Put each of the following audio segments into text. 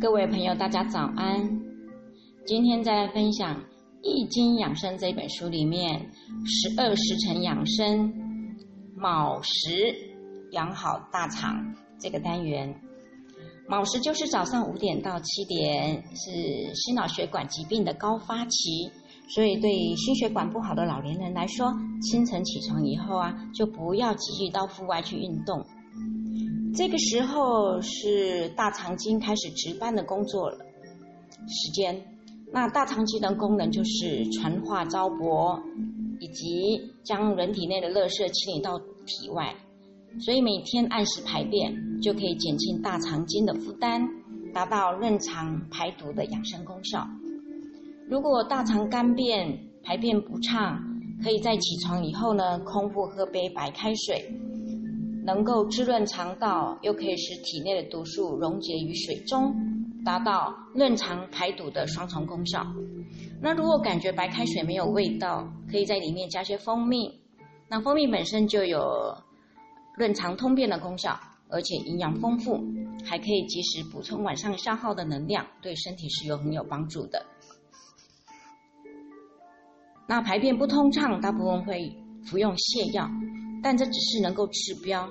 各位朋友，大家早安。今天再来分享《易经养生》这本书里面十二时辰养生卯时养好大肠这个单元。卯时就是早上五点到七点，是心脑血管疾病的高发期，所以对心血管不好的老年人来说，清晨起床以后啊，就不要急于到户外去运动。这个时候是大肠经开始值班的工作了时间。那大肠经的功能就是传化糟粕，以及将人体内的垃圾清理到体外。所以每天按时排便，就可以减轻大肠经的负担，达到润肠排毒的养生功效。如果大肠干便、排便不畅，可以在起床以后呢，空腹喝杯白开水，能够滋润肠道，又可以使体内的毒素溶解于水中，达到润肠排毒的双重功效。那如果感觉白开水没有味道，可以在里面加些蜂蜜。那蜂蜜本身就有。润肠通便的功效，而且营养丰富，还可以及时补充晚上消耗的能量，对身体是有很有帮助的。那排便不通畅，大部分会服用泻药，但这只是能够治标，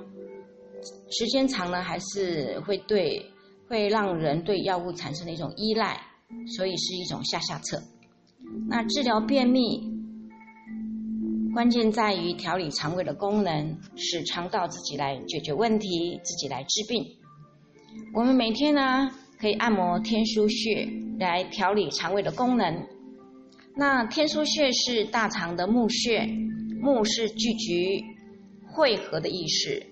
时间长呢，还是会对会让人对药物产生的一种依赖，所以是一种下下策。那治疗便秘。关键在于调理肠胃的功能，使肠道自己来解决问题，自己来治病。我们每天呢可以按摩天枢穴来调理肠胃的功能。那天枢穴是大肠的募穴，募是聚集、汇合的意思。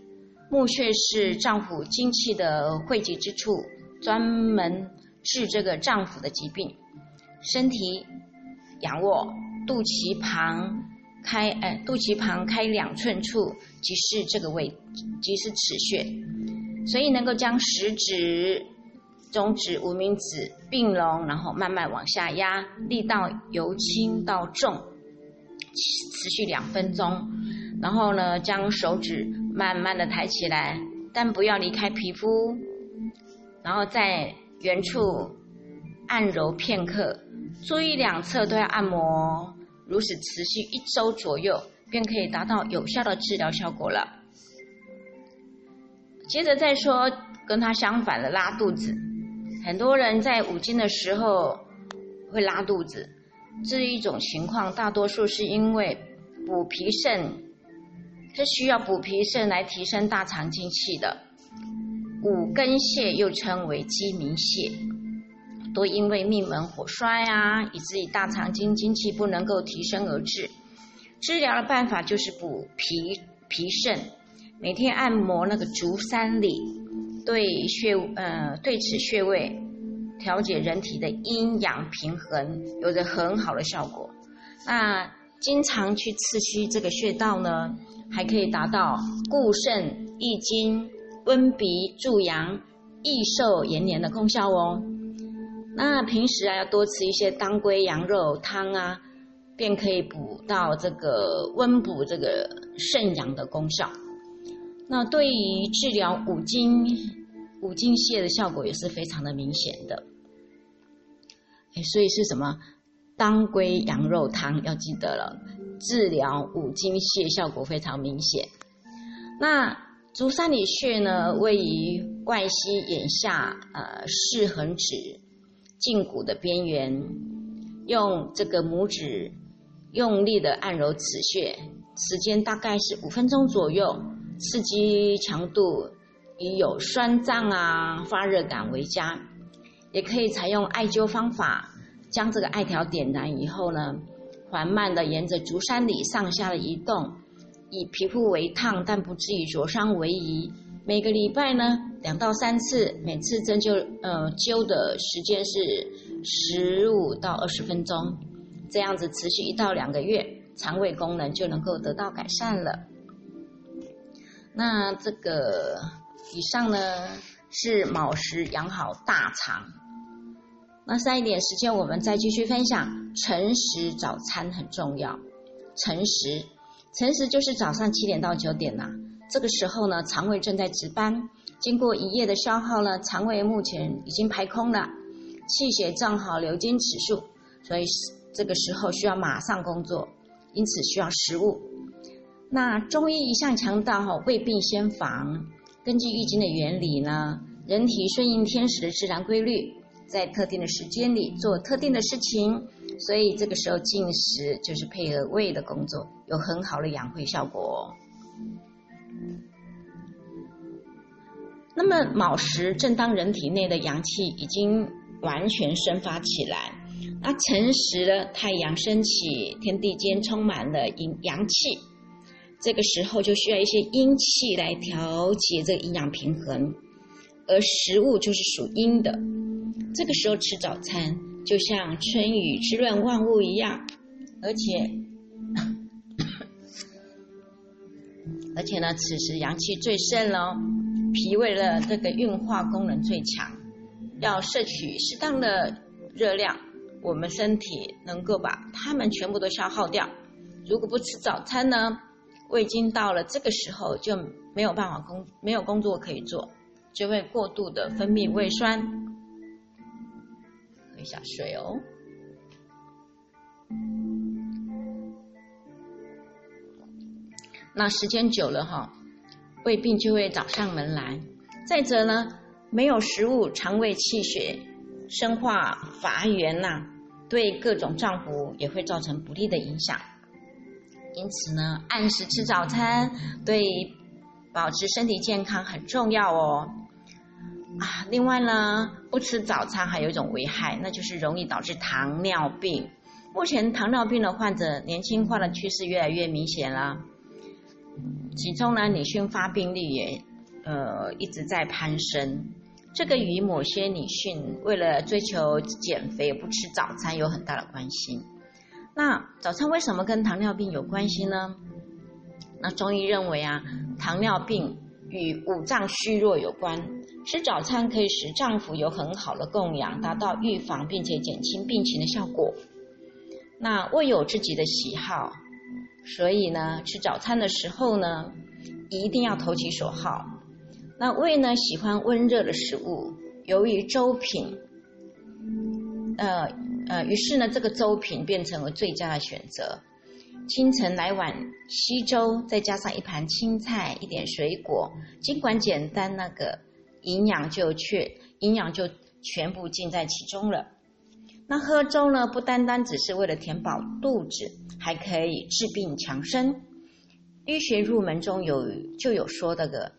募穴是脏腑精气的汇集之处，专门治这个脏腑的疾病。身体仰卧，肚脐旁。开，哎，肚脐旁开两寸处，即是这个位，即是此穴，所以能够将食指、中指、无名指并拢，然后慢慢往下压，力道由轻到重，持续两分钟，然后呢，将手指慢慢的抬起来，但不要离开皮肤，然后在原处按揉片刻，注意两侧都要按摩。如此持续一周左右，便可以达到有效的治疗效果了。接着再说跟它相反的拉肚子，很多人在五经的时候会拉肚子，这一种情况大多数是因为补脾肾，是需要补脾肾来提升大肠精气的。五根泻又称为鸡鸣泻。都因为命门火衰啊，以至于大肠经精气不能够提升而致。治疗的办法就是补脾脾肾，每天按摩那个足三里，对穴呃对此穴位调节人体的阴阳平衡，有着很好的效果。那经常去刺激这个穴道呢，还可以达到固肾益精、温鼻助阳、益寿延年的功效哦。那平时啊，要多吃一些当归羊肉汤啊，便可以补到这个温补这个肾阳的功效。那对于治疗五经五经泻的效果也是非常的明显的。哎，所以是什么？当归羊肉汤要记得了，治疗五经穴效果非常明显。那足三里穴呢，位于外膝眼下呃四横指。胫骨的边缘，用这个拇指用力的按揉此穴，时间大概是五分钟左右，刺激强度以有酸胀啊、发热感为佳。也可以采用艾灸方法，将这个艾条点燃以后呢，缓慢的沿着足三里上下的移动，以皮肤为烫但不至于灼伤为宜。每个礼拜呢，两到三次，每次针灸呃灸的时间是十五到二十分钟，这样子持续一到两个月，肠胃功能就能够得到改善了。那这个以上呢是卯时养好大肠，那剩一点时间我们再继续分享晨时早餐很重要。晨时，晨时就是早上七点到九点呐。这个时候呢，肠胃正在值班，经过一夜的消耗呢，肠胃目前已经排空了，气血正好流经此处，所以这个时候需要马上工作，因此需要食物。那中医一向强调哈，未病先防。根据易经的原理呢，人体顺应天时的自然规律，在特定的时间里做特定的事情，所以这个时候进食就是配合胃的工作，有很好的养胃效果。那么卯时正当人体内的阳气已经完全生发起来，那辰时呢太阳升起，天地间充满了阴阳气。这个时候就需要一些阴气来调节这个阴阳平衡，而食物就是属阴的。这个时候吃早餐，就像春雨滋润万物一样，而且 而且呢，此时阳气最盛哦，脾胃的这个运化功能最强，要摄取适当的热量，我们身体能够把它们全部都消耗掉。如果不吃早餐呢？胃经到了这个时候就没有办法工，没有工作可以做，就会过度的分泌胃酸。下水哦。那时间久了哈，胃病就会找上门来。再者呢，没有食物，肠胃气血生化乏源呐，对各种脏腑也会造成不利的影响。因此呢，按时吃早餐对保持身体健康很重要哦。啊，另外呢，不吃早餐还有一种危害，那就是容易导致糖尿病。目前糖尿病的患者年轻化的趋势越来越明显了，其中呢，女性发病率也呃一直在攀升。这个与某些女性为了追求减肥不吃早餐有很大的关系。那早餐为什么跟糖尿病有关系呢？那中医认为啊，糖尿病与五脏虚弱有关，吃早餐可以使脏腑有很好的供养，达到预防并且减轻病情的效果。那胃有自己的喜好，所以呢，吃早餐的时候呢，一定要投其所好。那胃呢，喜欢温热的食物，由于粥品，呃。呃，于是呢，这个粥品变成了最佳的选择。清晨来碗稀粥，再加上一盘青菜、一点水果，尽管简单，那个营养就却营养就全部尽在其中了。那喝粥呢，不单单只是为了填饱肚子，还可以治病强身。医学入门中有就有说的个，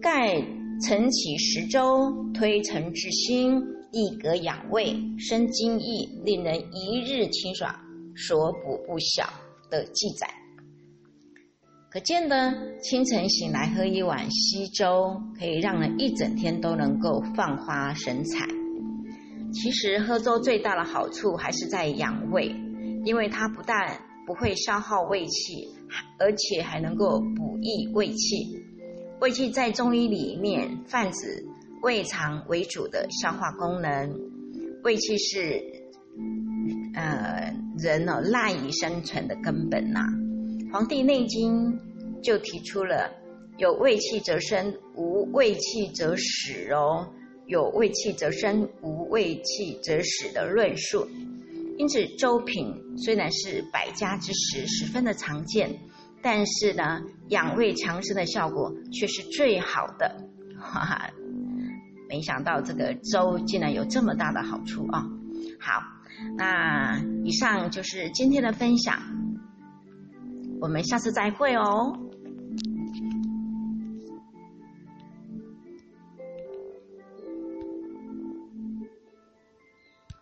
盖晨起食粥，推陈至新。益格养胃，生津液，令人一日清爽，所补不小的记载。可见呢，清晨醒来喝一碗稀粥，可以让人一整天都能够放花神采。其实喝粥最大的好处还是在养胃，因为它不但不会消耗胃气，而且还能够补益胃气。胃气在中医里面泛指。胃肠为主的消化功能，胃气是呃人呢赖以生存的根本呐。《黄帝内经》就提出了有胃气则生，无胃气则死哦。有胃气则生，无胃气则死的论述。因此，粥品虽然是百家之食，十分的常见，但是呢，养胃强身的效果却是最好的。哈哈。没想到这个粥竟然有这么大的好处啊！好，那以上就是今天的分享，我们下次再会哦。